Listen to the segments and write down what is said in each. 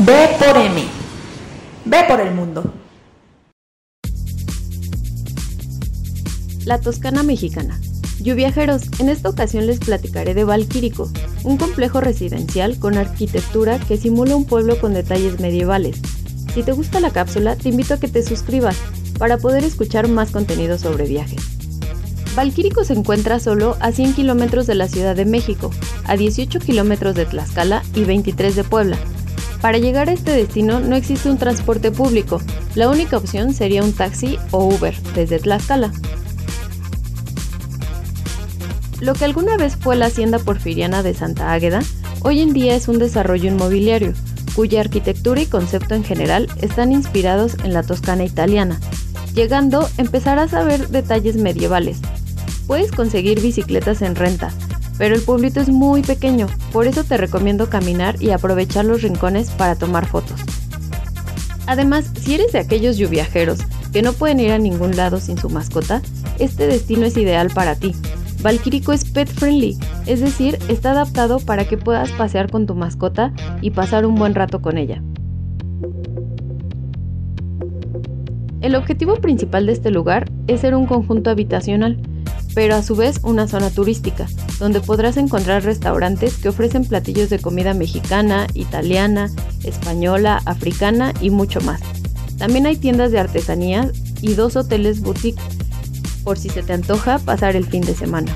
B por M. B por el mundo. La Toscana mexicana. viajeros, en esta ocasión les platicaré de Valquírico, un complejo residencial con arquitectura que simula un pueblo con detalles medievales. Si te gusta la cápsula, te invito a que te suscribas para poder escuchar más contenido sobre viajes. Valquírico se encuentra solo a 100 kilómetros de la Ciudad de México, a 18 kilómetros de Tlaxcala y 23 de Puebla, para llegar a este destino no existe un transporte público, la única opción sería un taxi o Uber desde Tlaxcala. Lo que alguna vez fue la hacienda porfiriana de Santa Águeda, hoy en día es un desarrollo inmobiliario, cuya arquitectura y concepto en general están inspirados en la Toscana italiana. Llegando, empezarás a ver detalles medievales. Puedes conseguir bicicletas en renta, pero el pueblito es muy pequeño, por eso te recomiendo caminar y aprovechar los rincones para tomar fotos. Además, si eres de aquellos lluviajeros que no pueden ir a ningún lado sin su mascota, este destino es ideal para ti. Valquirico es pet friendly, es decir, está adaptado para que puedas pasear con tu mascota y pasar un buen rato con ella. El objetivo principal de este lugar es ser un conjunto habitacional, pero a su vez una zona turística, donde podrás encontrar restaurantes que ofrecen platillos de comida mexicana, italiana, española, africana y mucho más. También hay tiendas de artesanías y dos hoteles boutique, por si se te antoja pasar el fin de semana.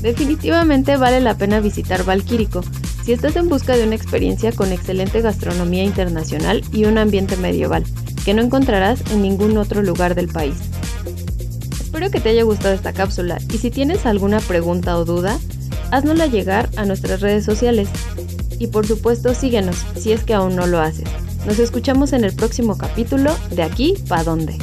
Definitivamente vale la pena visitar Valquírico si estás en busca de una experiencia con excelente gastronomía internacional y un ambiente medieval, que no encontrarás en ningún otro lugar del país. Espero que te haya gustado esta cápsula y si tienes alguna pregunta o duda, haznosla llegar a nuestras redes sociales. Y por supuesto síguenos si es que aún no lo haces. Nos escuchamos en el próximo capítulo de Aquí pa' dónde.